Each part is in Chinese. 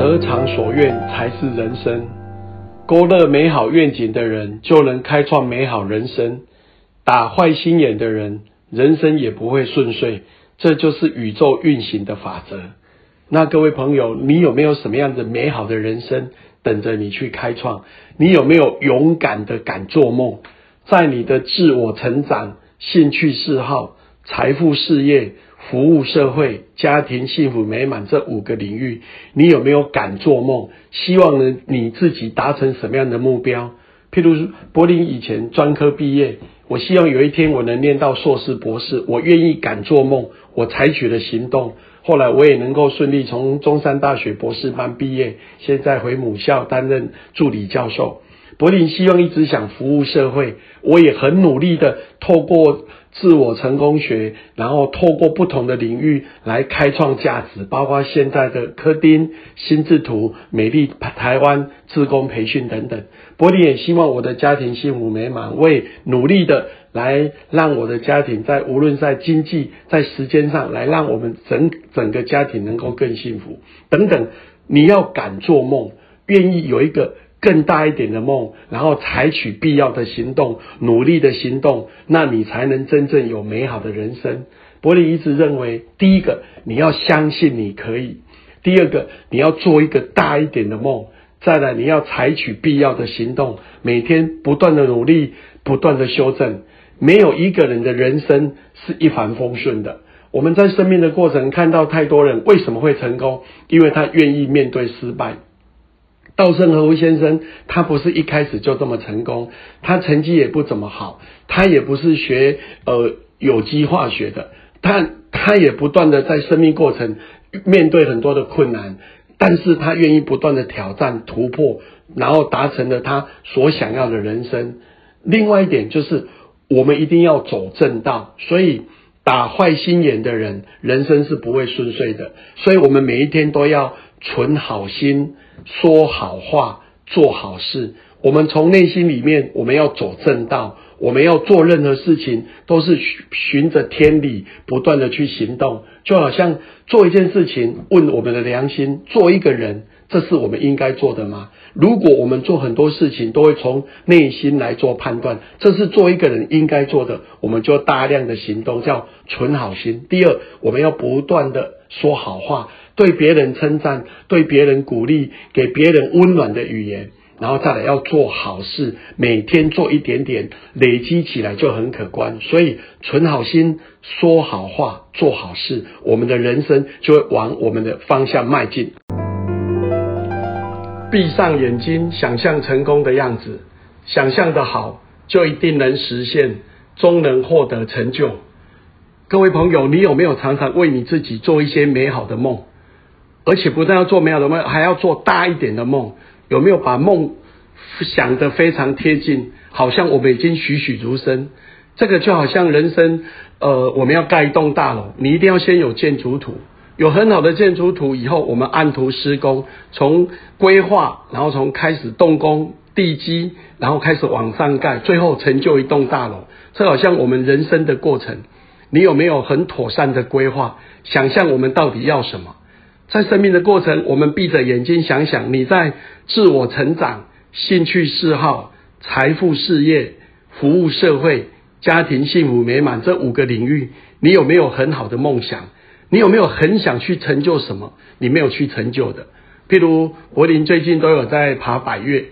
得偿所愿才是人生。勾勒美好愿景的人，就能开创美好人生；打坏心眼的人，人生也不会顺遂。这就是宇宙运行的法则。那各位朋友，你有没有什么样的美好的人生等着你去开创？你有没有勇敢的敢做梦？在你的自我成长、兴趣嗜好、财富事业、服务社会、家庭幸福美满这五个领域，你有没有敢做梦？希望呢你自己达成什么样的目标？譬如柏林以前专科毕业，我希望有一天我能念到硕士博士，我愿意敢做梦。我采取了行动，后来我也能够顺利从中山大学博士班毕业，现在回母校担任助理教授。柏林希望一直想服务社会，我也很努力的透过。自我成功学，然后透过不同的领域来开创价值，包括现在的科丁、心智图、美丽台湾、自工培训等等。柏林也希望我的家庭幸福美满，为努力的来让我的家庭在无论在经济、在时间上来让我们整整个家庭能够更幸福等等。你要敢做梦，愿意有一个。更大一点的梦，然后采取必要的行动，努力的行动，那你才能真正有美好的人生。伯利一直认为，第一个你要相信你可以，第二个你要做一个大一点的梦，再来你要采取必要的行动，每天不断的努力，不断的修正。没有一个人的人生是一帆风顺的。我们在生命的过程看到太多人为什么会成功，因为他愿意面对失败。稻盛和夫先生，他不是一开始就这么成功，他成绩也不怎么好，他也不是学呃有机化学的，他他也不断的在生命过程面对很多的困难，但是他愿意不断的挑战突破，然后达成了他所想要的人生。另外一点就是，我们一定要走正道，所以打坏心眼的人，人生是不会顺遂的。所以我们每一天都要存好心。说好话，做好事。我们从内心里面，我们要走正道。我们要做任何事情，都是循着天理，不断的去行动。就好像做一件事情，问我们的良心：做一个人，这是我们应该做的吗？如果我们做很多事情，都会从内心来做判断，这是做一个人应该做的，我们就大量的行动，叫存好心。第二，我们要不断的说好话。对别人称赞，对别人鼓励，给别人温暖的语言，然后再来要做好事，每天做一点点，累积起来就很可观。所以存好心，说好话，做好事，我们的人生就会往我们的方向迈进。闭上眼睛，想象成功的样子，想象的好，就一定能实现，终能获得成就。各位朋友，你有没有常常为你自己做一些美好的梦？而且不但要做美好的梦，还要做大一点的梦。有没有把梦想得非常贴近？好像我们已经栩栩如生。这个就好像人生，呃，我们要盖一栋大楼，你一定要先有建筑图，有很好的建筑图以后，我们按图施工，从规划，然后从开始动工地基，然后开始往上盖，最后成就一栋大楼。这好像我们人生的过程，你有没有很妥善的规划？想象我们到底要什么？在生命的过程，我们闭着眼睛想想，你在自我成长、兴趣嗜好、财富事业、服务社会、家庭幸福美满这五个领域，你有没有很好的梦想？你有没有很想去成就什么？你没有去成就的，譬如柏林最近都有在爬百越，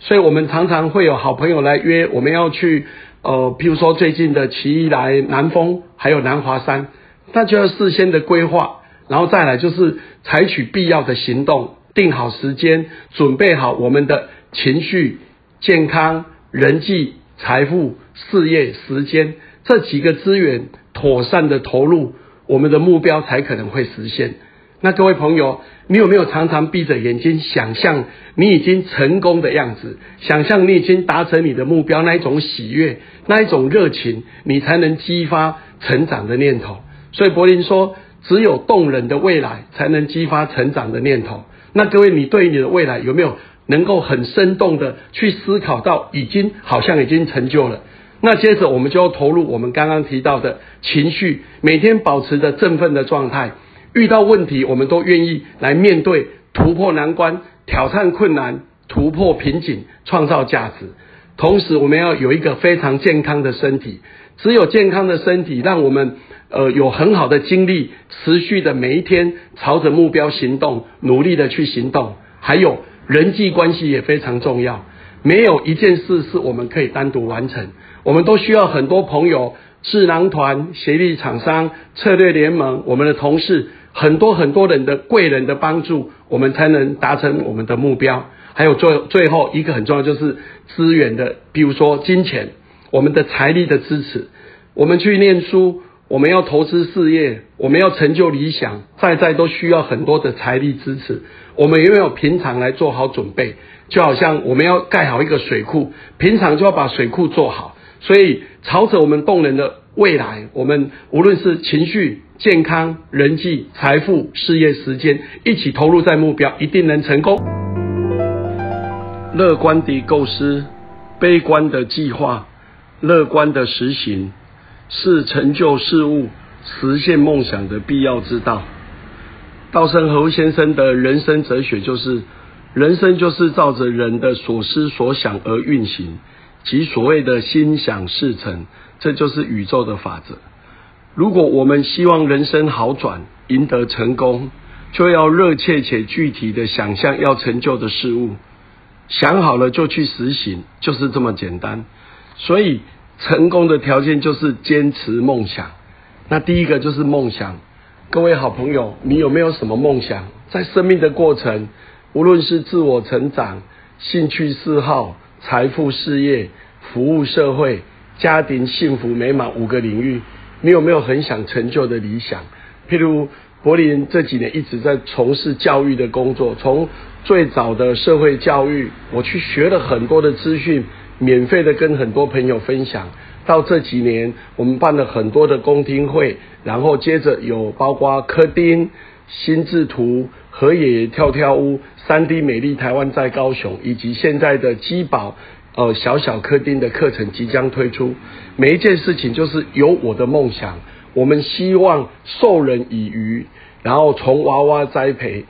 所以我们常常会有好朋友来约，我们要去呃，譬如说最近的奇来南风，还有南华山，那就要事先的规划。然后再来就是采取必要的行动，定好时间，准备好我们的情绪、健康、人际、财富、事业、时间这几个资源妥善的投入，我们的目标才可能会实现。那各位朋友，你有没有常常闭着眼睛想象你已经成功的样子？想象你已经达成你的目标，那一种喜悦，那一种热情，你才能激发成长的念头。所以柏林说。只有动人的未来，才能激发成长的念头。那各位，你对于你的未来有没有能够很生动的去思考到，已经好像已经成就了？那接着我们就要投入我们刚刚提到的情绪，每天保持着振奋的状态，遇到问题我们都愿意来面对，突破难关，挑战困难，突破瓶颈，创造价值。同时，我们要有一个非常健康的身体。只有健康的身体，让我们呃有很好的精力，持续的每一天朝着目标行动，努力的去行动。还有人际关系也非常重要。没有一件事是我们可以单独完成，我们都需要很多朋友、智囊团、协力厂商、策略联盟、我们的同事，很多很多人的贵人的帮助，我们才能达成我们的目标。还有最最后一个很重要就是资源的，比如说金钱。我们的财力的支持，我们去念书，我们要投资事业，我们要成就理想，在在都需要很多的财力支持。我们有没有平常来做好准备？就好像我们要盖好一个水库，平常就要把水库做好。所以，朝着我们动人的未来，我们无论是情绪、健康、人际、财富、事业、时间，一起投入在目标，一定能成功。乐观的构思，悲观的计划。乐观的实行是成就事物、实现梦想的必要之道。稻盛和夫先生的人生哲学就是：人生就是照着人的所思所想而运行，即所谓的心想事成，这就是宇宙的法则。如果我们希望人生好转、赢得成功，就要热切且具体的想象要成就的事物，想好了就去实行，就是这么简单。所以，成功的条件就是坚持梦想。那第一个就是梦想。各位好朋友，你有没有什么梦想？在生命的过程，无论是自我成长、兴趣嗜好、财富、事业、服务社会、家庭幸福美满五个领域，你有没有很想成就的理想？譬如柏林这几年一直在从事教育的工作，从最早的社会教育，我去学了很多的资讯。免费的跟很多朋友分享，到这几年我们办了很多的公听会，然后接着有包括柯丁、心智图、和野跳跳屋、三 D 美丽台湾在高雄，以及现在的基宝呃小小柯丁的课程即将推出。每一件事情就是有我的梦想，我们希望授人以渔，然后从娃娃栽培，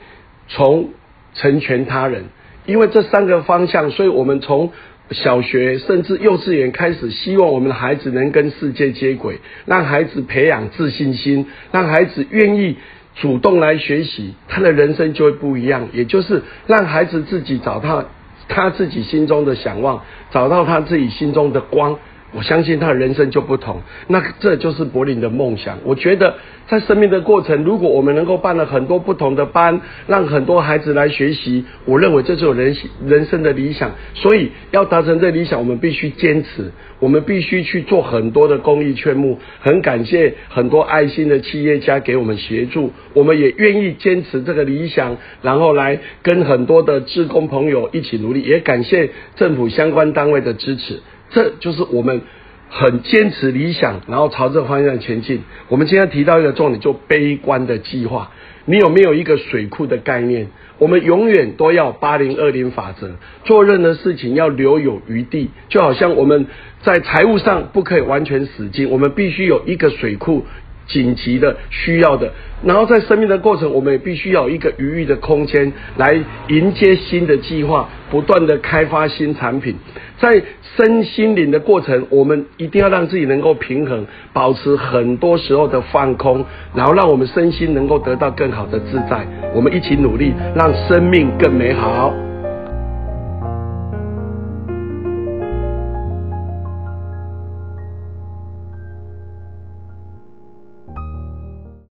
从成全他人，因为这三个方向，所以我们从。小学甚至幼稚园开始，希望我们的孩子能跟世界接轨，让孩子培养自信心，让孩子愿意主动来学习，他的人生就会不一样。也就是让孩子自己找到他自己心中的想望，找到他自己心中的光。我相信他的人生就不同，那这就是柏林的梦想。我觉得在生命的过程，如果我们能够办了很多不同的班，让很多孩子来学习，我认为这是人人生的理想。所以要达成这理想，我们必须坚持，我们必须去做很多的公益劝募。很感谢很多爱心的企业家给我们协助，我们也愿意坚持这个理想，然后来跟很多的志工朋友一起努力。也感谢政府相关单位的支持。这就是我们很坚持理想，然后朝这方向前进。我们今天提到一个重点，就悲观的计划。你有没有一个水库的概念？我们永远都要八零二零法则，做任何事情要留有余地。就好像我们在财务上不可以完全死尽，我们必须有一个水库。紧急的需要的，然后在生命的过程，我们也必须要有一个余裕的空间来迎接新的计划，不断的开发新产品。在身心灵的过程，我们一定要让自己能够平衡，保持很多时候的放空，然后让我们身心能够得到更好的自在。我们一起努力，让生命更美好。